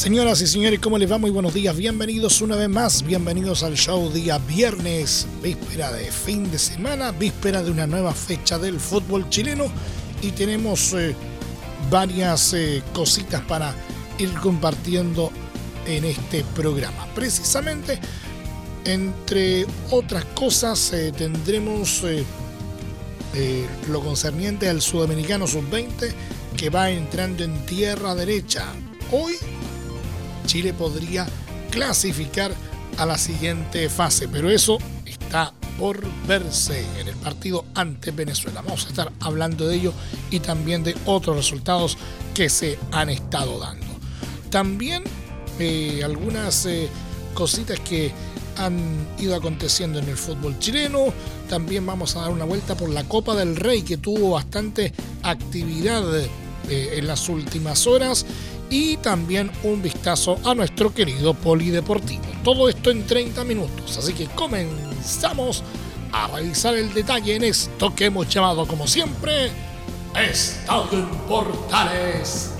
Señoras y señores, ¿cómo les va? Muy buenos días, bienvenidos una vez más, bienvenidos al show día viernes, víspera de fin de semana, víspera de una nueva fecha del fútbol chileno y tenemos eh, varias eh, cositas para ir compartiendo en este programa. Precisamente, entre otras cosas, eh, tendremos lo concerniente al sudamericano sub-20 que va entrando en tierra derecha. Hoy Chile podría clasificar a la siguiente fase, pero eso está por verse en el partido ante Venezuela. Vamos a estar hablando de ello y también de otros resultados que se han estado dando. También eh, algunas eh, cositas que han ido aconteciendo en el fútbol chileno. También vamos a dar una vuelta por la Copa del Rey que tuvo bastante actividad eh, en las últimas horas y también un vistazo a nuestro querido polideportivo. Todo esto en 30 minutos, así que comenzamos a revisar el detalle en esto que hemos llamado como siempre Estadio en Portales.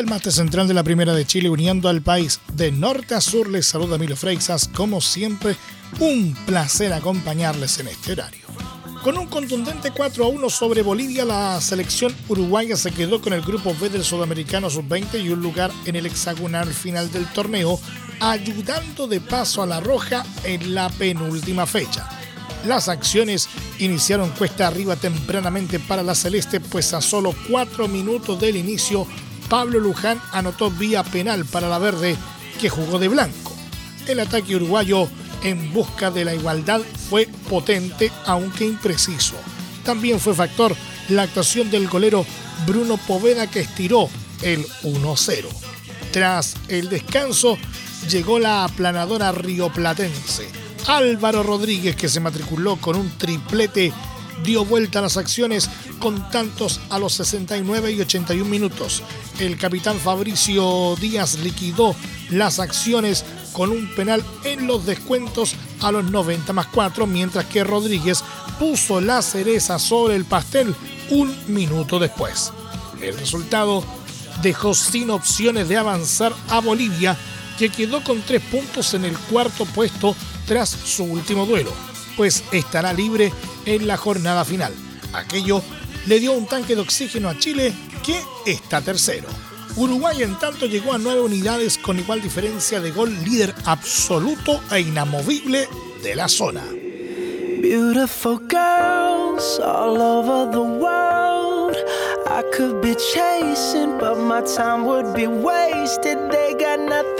El máster central de la Primera de Chile, uniendo al país de norte a sur, les saluda Milo Freixas. Como siempre, un placer acompañarles en este horario. Con un contundente 4 a 1 sobre Bolivia, la selección uruguaya se quedó con el grupo B del Sudamericano Sub-20 y un lugar en el hexagonal final del torneo, ayudando de paso a la Roja en la penúltima fecha. Las acciones iniciaron cuesta arriba tempranamente para la Celeste, pues a solo 4 minutos del inicio Pablo Luján anotó vía penal para la verde que jugó de blanco. El ataque uruguayo en busca de la igualdad fue potente aunque impreciso. También fue factor la actuación del golero Bruno Poveda que estiró el 1-0. Tras el descanso llegó la aplanadora rioplatense. Álvaro Rodríguez que se matriculó con un triplete dio vuelta a las acciones con tantos a los 69 y 81 minutos. El capitán Fabricio Díaz liquidó las acciones con un penal en los descuentos a los 90 más 4, mientras que Rodríguez puso la cereza sobre el pastel un minuto después. El resultado dejó sin opciones de avanzar a Bolivia, que quedó con tres puntos en el cuarto puesto tras su último duelo, pues estará libre en la jornada final. Aquello le dio un tanque de oxígeno a Chile que está tercero. Uruguay en tanto llegó a nueve unidades con igual diferencia de gol líder absoluto e inamovible de la zona. Beautiful girls all over the world. I could be chasing, but my time would be wasted. They got nothing.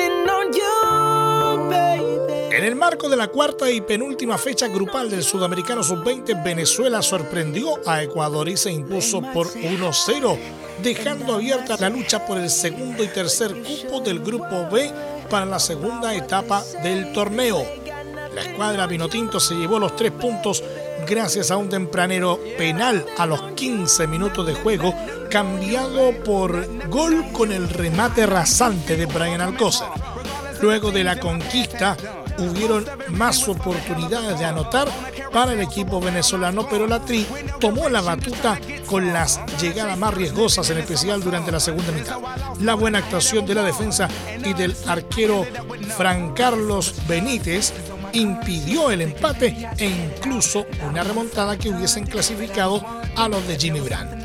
En el marco de la cuarta y penúltima fecha grupal del Sudamericano Sub-20, Venezuela sorprendió a Ecuador y se impuso por 1-0, dejando abierta la lucha por el segundo y tercer cupo del Grupo B para la segunda etapa del torneo. La escuadra Vinotinto se llevó los tres puntos gracias a un tempranero penal a los 15 minutos de juego, cambiado por gol con el remate rasante de Brian Alcócer. Luego de la conquista, hubieron más oportunidades de anotar para el equipo venezolano, pero la Tri tomó la batuta con las llegadas más riesgosas, en especial durante la segunda mitad. La buena actuación de la defensa y del arquero Fran Carlos Benítez impidió el empate e incluso una remontada que hubiesen clasificado a los de Jimmy Brand.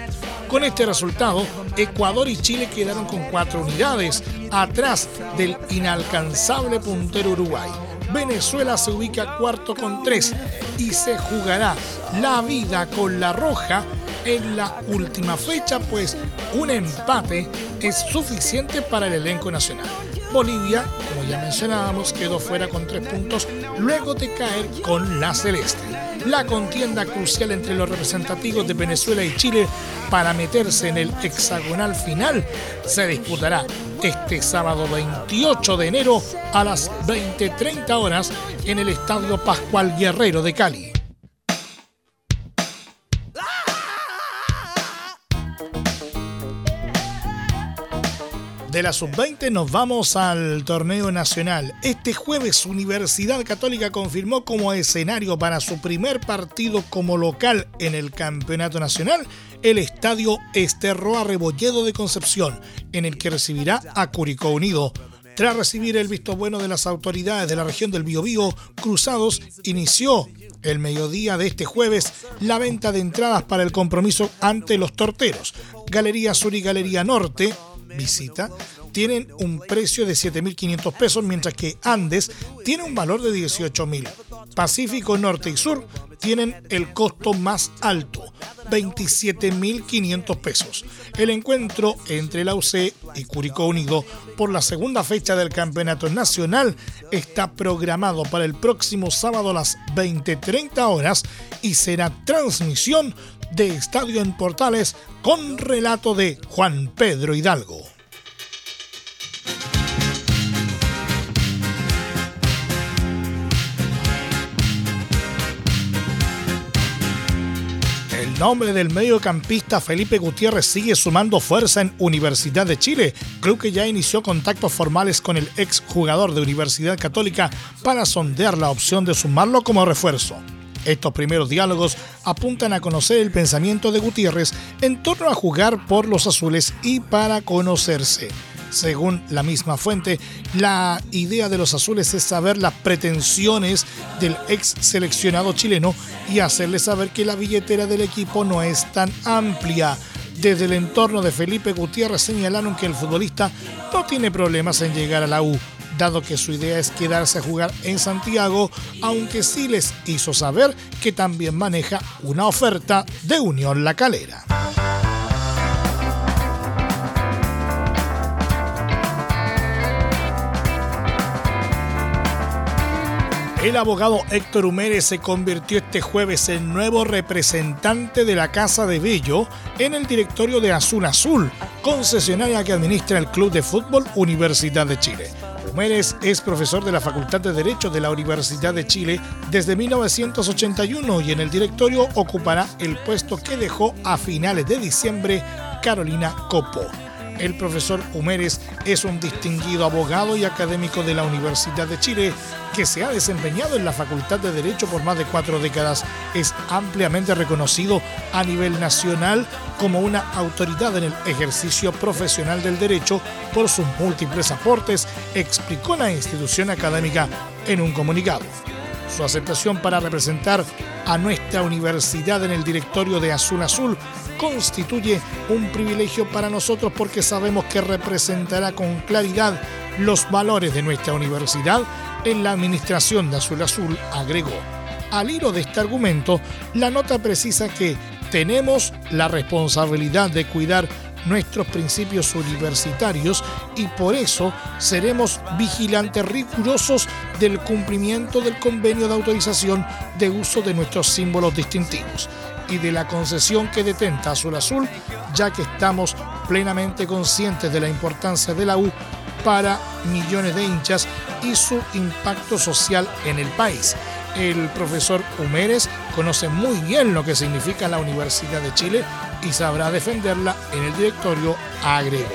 Con este resultado, Ecuador y Chile quedaron con cuatro unidades, atrás del inalcanzable puntero Uruguay. Venezuela se ubica cuarto con tres y se jugará la vida con la roja en la última fecha, pues un empate es suficiente para el elenco nacional. Bolivia, como ya mencionábamos, quedó fuera con tres puntos luego de caer con la Celeste. La contienda crucial entre los representativos de Venezuela y Chile para meterse en el hexagonal final se disputará este sábado 28 de enero a las 20.30 horas en el Estadio Pascual Guerrero de Cali. De la sub-20 nos vamos al torneo nacional. Este jueves Universidad Católica confirmó como escenario para su primer partido como local en el Campeonato Nacional el estadio Esterroa Rebolledo de Concepción, en el que recibirá a Curicó Unido. Tras recibir el visto bueno de las autoridades de la región del Biobío, Cruzados inició el mediodía de este jueves la venta de entradas para el compromiso ante los torteros. Galería Sur y Galería Norte visita tienen un precio de 7.500 pesos, mientras que Andes tiene un valor de 18.000. Pacífico Norte y Sur tienen el costo más alto, 27.500 pesos. El encuentro entre la UC y Curicó Unido por la segunda fecha del Campeonato Nacional está programado para el próximo sábado a las 20.30 horas y será transmisión de Estadio en Portales con relato de Juan Pedro Hidalgo. El nombre del mediocampista Felipe Gutiérrez sigue sumando fuerza en Universidad de Chile, club que ya inició contactos formales con el ex jugador de Universidad Católica para sondear la opción de sumarlo como refuerzo. Estos primeros diálogos apuntan a conocer el pensamiento de Gutiérrez en torno a jugar por los azules y para conocerse. Según la misma fuente, la idea de los azules es saber las pretensiones del ex seleccionado chileno y hacerle saber que la billetera del equipo no es tan amplia. Desde el entorno de Felipe Gutiérrez señalaron que el futbolista no tiene problemas en llegar a la U, dado que su idea es quedarse a jugar en Santiago, aunque sí les hizo saber que también maneja una oferta de Unión La Calera. El abogado Héctor Humérez se convirtió este jueves en nuevo representante de la Casa de Bello en el directorio de Azul Azul, concesionaria que administra el Club de Fútbol Universidad de Chile. Es profesor de la Facultad de Derecho de la Universidad de Chile desde 1981 y en el directorio ocupará el puesto que dejó a finales de diciembre Carolina Copo. El profesor Humérez es un distinguido abogado y académico de la Universidad de Chile que se ha desempeñado en la Facultad de Derecho por más de cuatro décadas. Es ampliamente reconocido a nivel nacional como una autoridad en el ejercicio profesional del derecho por sus múltiples aportes, explicó la institución académica en un comunicado. Su aceptación para representar a nuestra universidad en el directorio de Azul Azul constituye un privilegio para nosotros porque sabemos que representará con claridad los valores de nuestra universidad en la administración de Azul Azul, agregó. Al hilo de este argumento, la nota precisa que tenemos la responsabilidad de cuidar nuestros principios universitarios y por eso seremos vigilantes rigurosos del cumplimiento del convenio de autorización de uso de nuestros símbolos distintivos y de la concesión que detenta Azul Azul, ya que estamos plenamente conscientes de la importancia de la U para millones de hinchas y su impacto social en el país. El profesor Humérez conoce muy bien lo que significa la Universidad de Chile y sabrá defenderla en el directorio, agregó.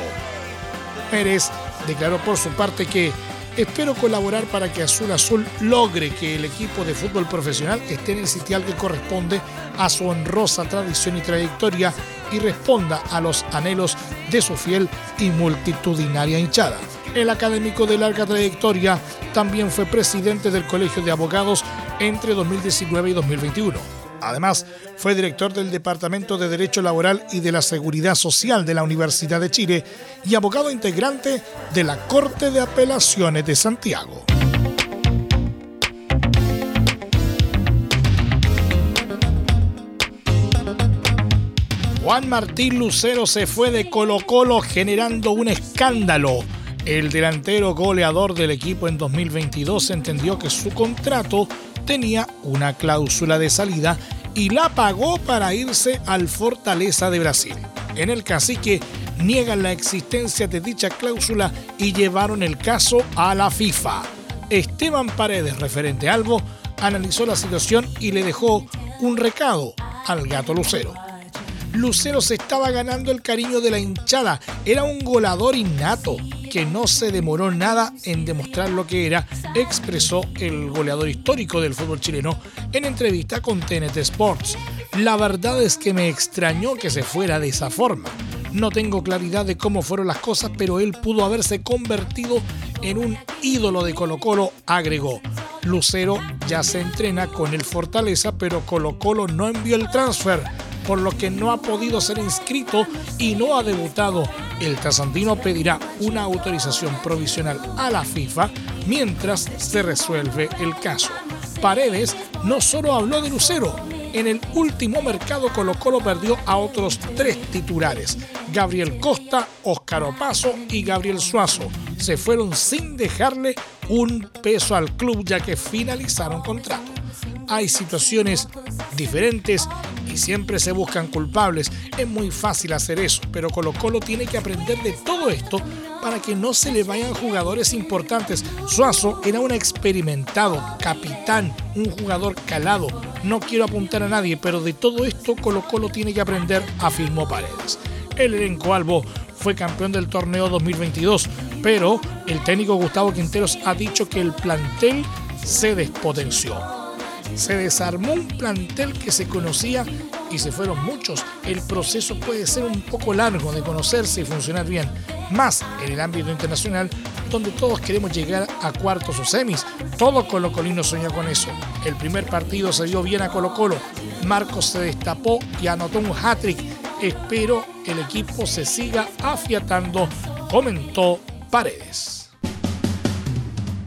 Pérez declaró por su parte que espero colaborar para que Azul Azul logre que el equipo de fútbol profesional esté en el sitial que corresponde a su honrosa tradición y trayectoria y responda a los anhelos de su fiel y multitudinaria hinchada. El académico de larga trayectoria también fue presidente del Colegio de Abogados entre 2019 y 2021 Además, fue director del Departamento de Derecho Laboral y de la Seguridad Social de la Universidad de Chile y abogado integrante de la Corte de Apelaciones de Santiago. Juan Martín Lucero se fue de Colo Colo generando un escándalo El delantero goleador del equipo en 2022 entendió que su contrato tenía una cláusula de salida y la pagó para irse al Fortaleza de Brasil. En el cacique niegan la existencia de dicha cláusula y llevaron el caso a la FIFA. Esteban Paredes, referente a Albo, analizó la situación y le dejó un recado al gato Lucero. Lucero se estaba ganando el cariño de la hinchada, era un golador innato que no se demoró nada en demostrar lo que era, expresó el goleador histórico del fútbol chileno en entrevista con TNT Sports. La verdad es que me extrañó que se fuera de esa forma. No tengo claridad de cómo fueron las cosas, pero él pudo haberse convertido en un ídolo de Colo Colo, agregó. Lucero ya se entrena con el Fortaleza, pero Colo Colo no envió el transfer, por lo que no ha podido ser inscrito y no ha debutado. El Trasandino pedirá una autorización provisional a la FIFA mientras se resuelve el caso. Paredes no solo habló de Lucero, en el último mercado Colo Colo perdió a otros tres titulares, Gabriel Costa, Óscar Opaso y Gabriel Suazo. Se fueron sin dejarle un peso al club ya que finalizaron contrato. Hay situaciones diferentes y siempre se buscan culpables. Es muy fácil hacer eso, pero Colo Colo tiene que aprender de todo esto para que no se le vayan jugadores importantes. Suazo era un experimentado, capitán, un jugador calado. No quiero apuntar a nadie, pero de todo esto Colo Colo tiene que aprender, afirmó Paredes. El elenco Albo fue campeón del torneo 2022, pero el técnico Gustavo Quinteros ha dicho que el plantel se despotenció se desarmó un plantel que se conocía y se fueron muchos. El proceso puede ser un poco largo de conocerse y funcionar bien, más en el ámbito internacional, donde todos queremos llegar a cuartos o semis. Todo Colo Colino soñó con eso. El primer partido se dio bien a Colo Colo. Marcos se destapó y anotó un hat-trick. Espero el equipo se siga afiatando, comentó Paredes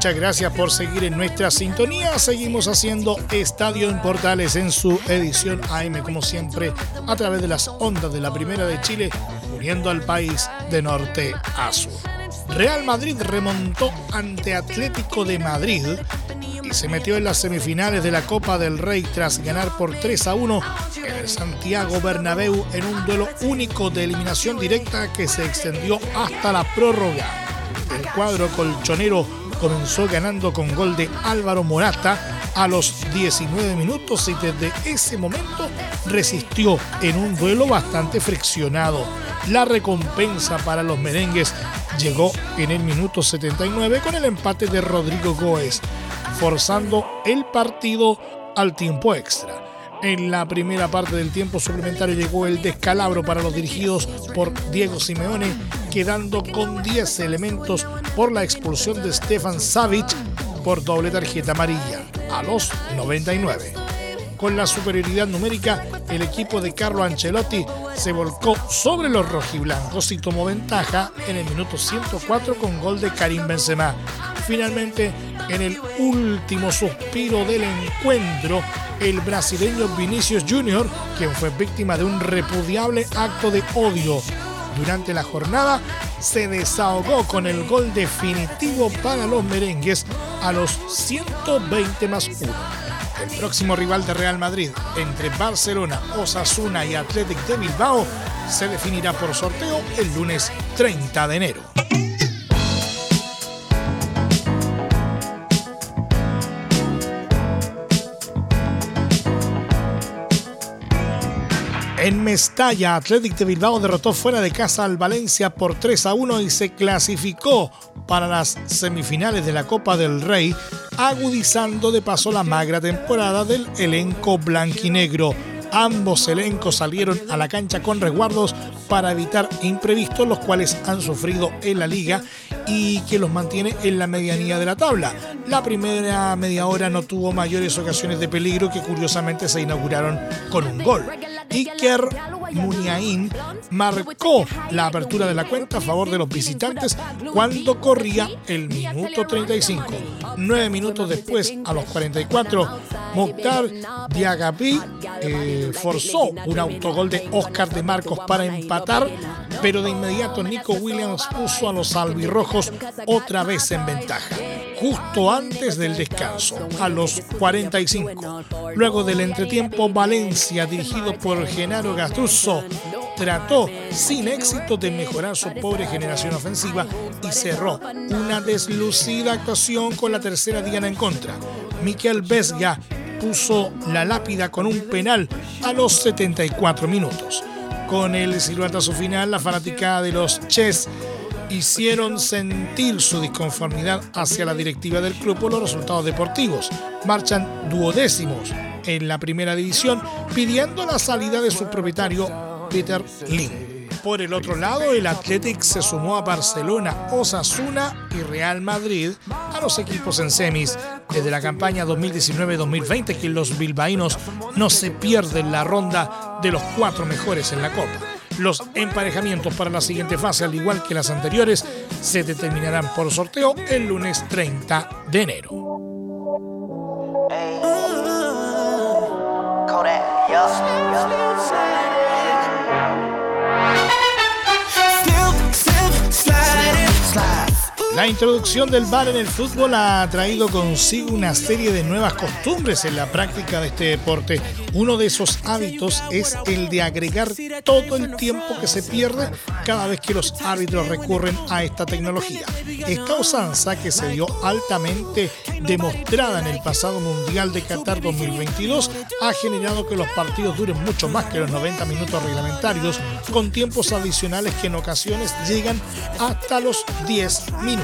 Muchas gracias por seguir en nuestra sintonía. Seguimos haciendo Estadio en Portales en su edición AM, como siempre, a través de las ondas de la Primera de Chile, uniendo al país de norte a sur. Real Madrid remontó ante Atlético de Madrid y se metió en las semifinales de la Copa del Rey tras ganar por 3 a 1 en el Santiago Bernabéu en un duelo único de eliminación directa que se extendió hasta la prórroga. El cuadro colchonero comenzó ganando con gol de Álvaro Morata a los 19 minutos y desde ese momento resistió en un duelo bastante friccionado. La recompensa para los merengues llegó en el minuto 79 con el empate de Rodrigo Góez, forzando el partido al tiempo extra. En la primera parte del tiempo suplementario llegó el descalabro para los dirigidos por Diego Simeone, quedando con 10 elementos por la expulsión de Stefan Savic por doble tarjeta amarilla a los 99. Con la superioridad numérica, el equipo de Carlo Ancelotti se volcó sobre los rojiblancos y tomó ventaja en el minuto 104 con gol de Karim Benzema. Finalmente, en el último suspiro del encuentro, el brasileño Vinicius Jr., quien fue víctima de un repudiable acto de odio durante la jornada, se desahogó con el gol definitivo para los merengues a los 120 más 1. El próximo rival de Real Madrid entre Barcelona, Osasuna y Athletic de Bilbao se definirá por sorteo el lunes 30 de enero. En Mestalla, Athletic de Bilbao derrotó fuera de casa al Valencia por 3 a 1 y se clasificó para las semifinales de la Copa del Rey, agudizando de paso la magra temporada del elenco blanquinegro. Ambos elencos salieron a la cancha con resguardos para evitar imprevistos, los cuales han sufrido en la liga y que los mantiene en la medianía de la tabla. La primera media hora no tuvo mayores ocasiones de peligro que curiosamente se inauguraron con un gol. Iker. Ya Muniain marcó la apertura de la cuenta a favor de los visitantes cuando corría el minuto 35. Nueve minutos después, a los 44, Mokhtar Diagapi forzó un autogol de Oscar de Marcos para empatar, pero de inmediato Nico Williams puso a los albirrojos otra vez en ventaja justo antes del descanso, a los 45. Luego del entretiempo, Valencia, dirigido por Genaro Trató sin éxito de mejorar su pobre generación ofensiva y cerró una deslucida actuación con la tercera diana en contra. Miquel Vesga puso la lápida con un penal a los 74 minutos. Con el silbatazo final, la fanática de los Chess hicieron sentir su disconformidad hacia la directiva del club por los resultados deportivos. Marchan duodécimos en la primera división pidiendo la salida de su propietario Peter Lim. Por el otro lado, el Athletic se sumó a Barcelona, Osasuna y Real Madrid a los equipos en semis. Desde la campaña 2019-2020 que los bilbaínos no se pierden la ronda de los cuatro mejores en la Copa. Los emparejamientos para la siguiente fase, al igual que las anteriores, se determinarán por sorteo el lunes 30 de enero. Still, still, sliding. La introducción del bar en el fútbol ha traído consigo una serie de nuevas costumbres en la práctica de este deporte. Uno de esos hábitos es el de agregar todo el tiempo que se pierde cada vez que los árbitros recurren a esta tecnología. Esta usanza que se dio altamente demostrada en el pasado Mundial de Qatar 2022 ha generado que los partidos duren mucho más que los 90 minutos reglamentarios con tiempos adicionales que en ocasiones llegan hasta los 10 minutos.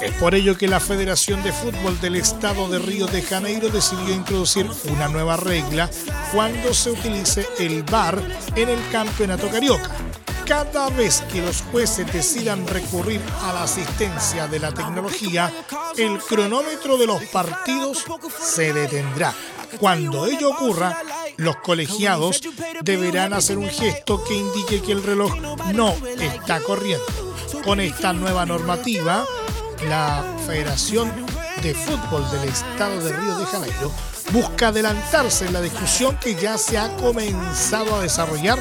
Es por ello que la Federación de Fútbol del Estado de Río de Janeiro decidió introducir una nueva regla cuando se utilice el VAR en el campeonato carioca. Cada vez que los jueces decidan recurrir a la asistencia de la tecnología, el cronómetro de los partidos se detendrá. Cuando ello ocurra, los colegiados deberán hacer un gesto que indique que el reloj no está corriendo. Con esta nueva normativa, la Federación de Fútbol del Estado de Río de Janeiro busca adelantarse en la discusión que ya se ha comenzado a desarrollar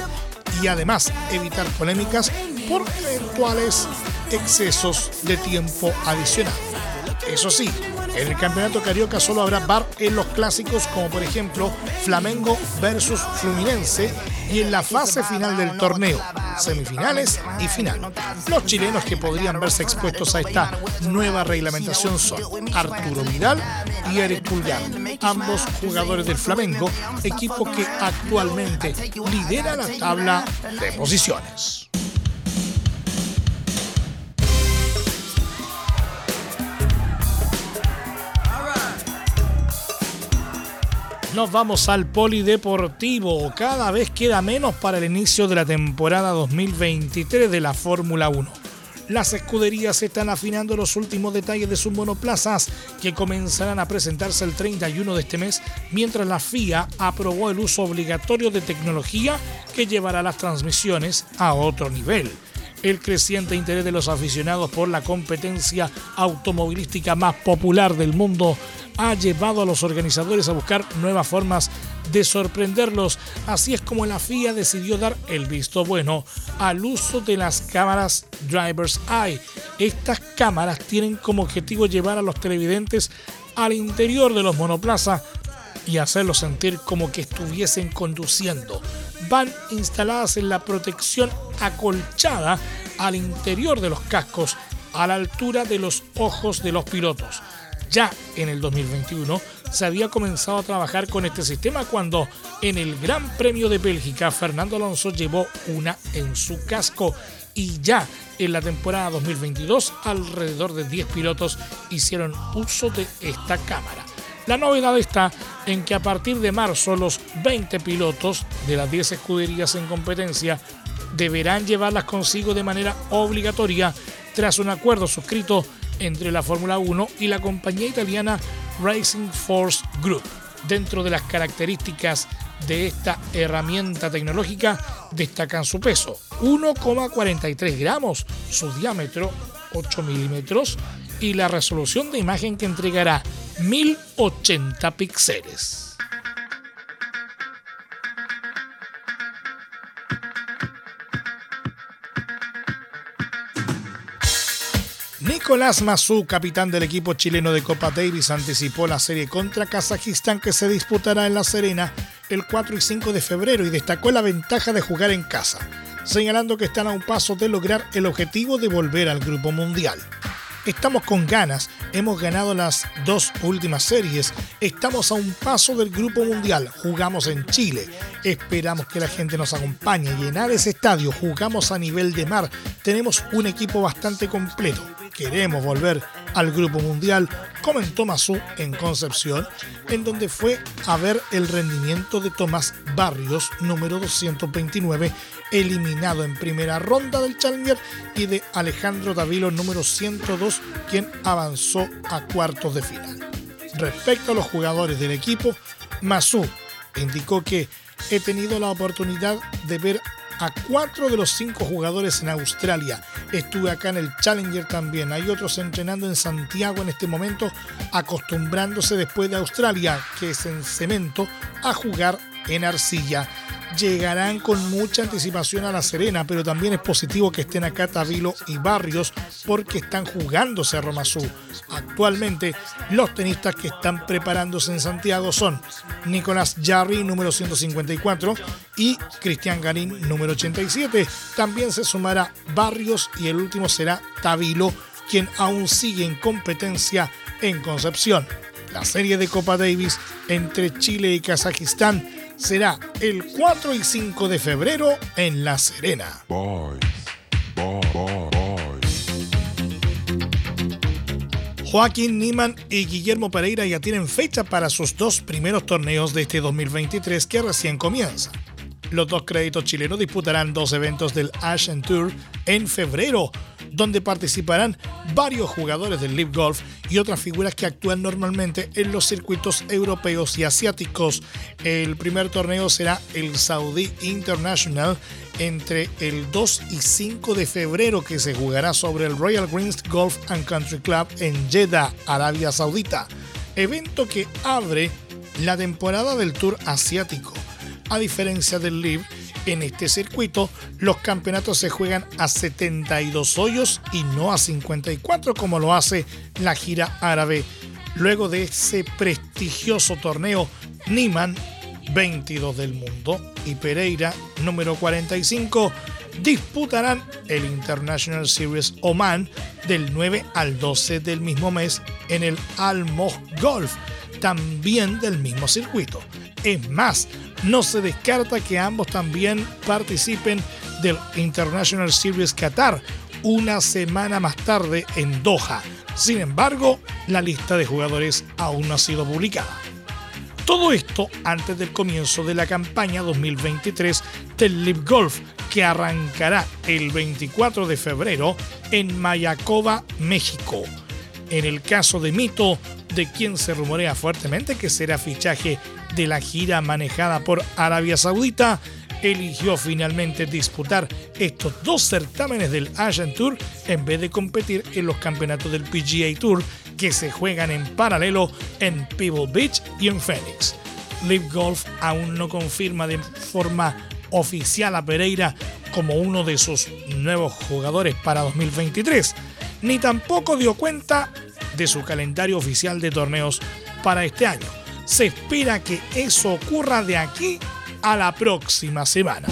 y además evitar polémicas por eventuales excesos de tiempo adicional. Eso sí, en el campeonato carioca solo habrá bar en los clásicos como por ejemplo Flamengo versus Fluminense y en la fase final del torneo, semifinales y final. Los chilenos que podrían verse expuestos a esta nueva reglamentación son Arturo Vidal y Eric Pulgar, ambos jugadores del Flamengo, equipo que actualmente lidera la tabla de posiciones. Nos vamos al polideportivo. Cada vez queda menos para el inicio de la temporada 2023 de la Fórmula 1. Las escuderías están afinando los últimos detalles de sus monoplazas que comenzarán a presentarse el 31 de este mes, mientras la FIA aprobó el uso obligatorio de tecnología que llevará las transmisiones a otro nivel el creciente interés de los aficionados por la competencia automovilística más popular del mundo ha llevado a los organizadores a buscar nuevas formas de sorprenderlos. Así es como la FIA decidió dar el visto bueno al uso de las cámaras Driver's Eye. Estas cámaras tienen como objetivo llevar a los televidentes al interior de los monoplazas y hacerlos sentir como que estuviesen conduciendo. Van instaladas en la protección acolchada al interior de los cascos a la altura de los ojos de los pilotos. Ya en el 2021 se había comenzado a trabajar con este sistema cuando en el Gran Premio de Bélgica Fernando Alonso llevó una en su casco y ya en la temporada 2022 alrededor de 10 pilotos hicieron uso de esta cámara. La novedad está en que a partir de marzo los 20 pilotos de las 10 escuderías en competencia deberán llevarlas consigo de manera obligatoria tras un acuerdo suscrito entre la Fórmula 1 y la compañía italiana Racing Force Group. Dentro de las características de esta herramienta tecnológica destacan su peso, 1,43 gramos, su diámetro, 8 milímetros, y la resolución de imagen que entregará 1080 píxeles. Nicolás Mazú, capitán del equipo chileno de Copa Davis, anticipó la serie contra Kazajistán que se disputará en La Serena el 4 y 5 de febrero y destacó la ventaja de jugar en casa, señalando que están a un paso de lograr el objetivo de volver al Grupo Mundial. Estamos con ganas, hemos ganado las dos últimas series, estamos a un paso del Grupo Mundial, jugamos en Chile, esperamos que la gente nos acompañe, llenar ese estadio, jugamos a nivel de mar, tenemos un equipo bastante completo. Queremos volver al Grupo Mundial, comentó Mazú en Concepción, en donde fue a ver el rendimiento de Tomás Barrios, número 229, eliminado en primera ronda del Challenger, y de Alejandro Davilo, número 102, quien avanzó a cuartos de final. Respecto a los jugadores del equipo, Mazú indicó que he tenido la oportunidad de ver a cuatro de los cinco jugadores en Australia. Estuve acá en el Challenger también. Hay otros entrenando en Santiago en este momento, acostumbrándose después de Australia, que es en cemento, a jugar en arcilla llegarán con mucha anticipación a La Serena, pero también es positivo que estén acá Tavilo y Barrios porque están jugándose a Roma Actualmente, los tenistas que están preparándose en Santiago son Nicolás Jarry, número 154, y Cristian Garín, número 87. También se sumará Barrios y el último será Tavilo, quien aún sigue en competencia en Concepción. La serie de Copa Davis entre Chile y Kazajistán será el 4 y 5 de febrero en La Serena. Joaquín Niman y Guillermo Pereira ya tienen fecha para sus dos primeros torneos de este 2023 que recién comienza. Los dos créditos chilenos disputarán dos eventos del Ashen Tour en febrero, donde participarán varios jugadores del Live Golf y otras figuras que actúan normalmente en los circuitos europeos y asiáticos. El primer torneo será el Saudi International entre el 2 y 5 de febrero que se jugará sobre el Royal Greens Golf and Country Club en Jeddah, Arabia Saudita, evento que abre la temporada del Tour asiático. A diferencia del Live, en este circuito los campeonatos se juegan a 72 hoyos y no a 54 como lo hace la gira árabe. Luego de ese prestigioso torneo, Niman, 22 del mundo, y Pereira, número 45, disputarán el International Series Oman del 9 al 12 del mismo mes en el Al Golf, también del mismo circuito. Es más, no se descarta que ambos también participen del International Series Qatar una semana más tarde en Doha. Sin embargo, la lista de jugadores aún no ha sido publicada. Todo esto antes del comienzo de la campaña 2023 del Live Golf, que arrancará el 24 de febrero en Mayacoba, México. En el caso de Mito, de quien se rumorea fuertemente que será fichaje de la gira manejada por Arabia Saudita, eligió finalmente disputar estos dos certámenes del Asian Tour en vez de competir en los campeonatos del PGA Tour que se juegan en paralelo en Pebble Beach y en Phoenix. Live Golf aún no confirma de forma oficial a Pereira como uno de sus nuevos jugadores para 2023, ni tampoco dio cuenta de su calendario oficial de torneos para este año. Se espera que eso ocurra de aquí a la próxima semana.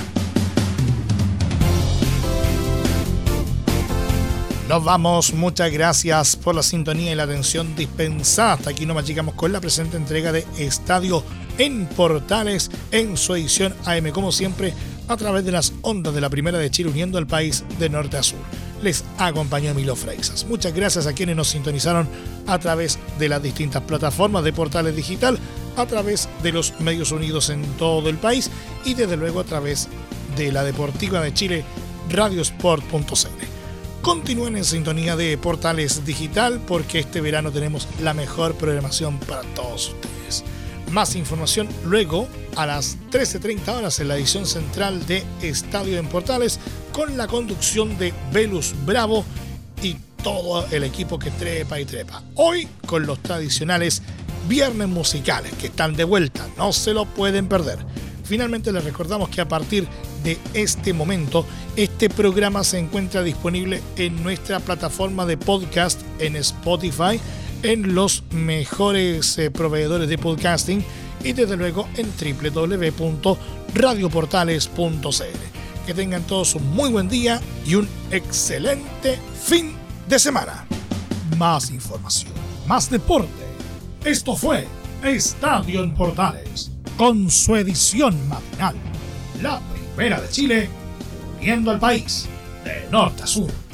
Nos vamos, muchas gracias por la sintonía y la atención dispensada. Hasta aquí nos llegamos con la presente entrega de Estadio en Portales en su edición AM, como siempre, a través de las ondas de la Primera de Chile, uniendo al país de norte a sur les acompañó Milo Freixas. Muchas gracias a quienes nos sintonizaron a través de las distintas plataformas de portales digital, a través de los medios unidos en todo el país y desde luego a través de la Deportiva de Chile, radiosport.cl. Continúen en sintonía de Portales Digital porque este verano tenemos la mejor programación para todos ustedes. Más información luego a las 13.30 horas en la edición central de Estadio en Portales con la conducción de Velus Bravo y todo el equipo que trepa y trepa. Hoy con los tradicionales viernes musicales que están de vuelta, no se lo pueden perder. Finalmente les recordamos que a partir de este momento este programa se encuentra disponible en nuestra plataforma de podcast en Spotify, en los mejores eh, proveedores de podcasting y desde luego en www.radioportales.cl. Que tengan todos un muy buen día y un excelente fin de semana. Más información, más deporte. Esto fue Estadio en Portales con su edición matinal. La primera de Chile, uniendo al país de norte a sur.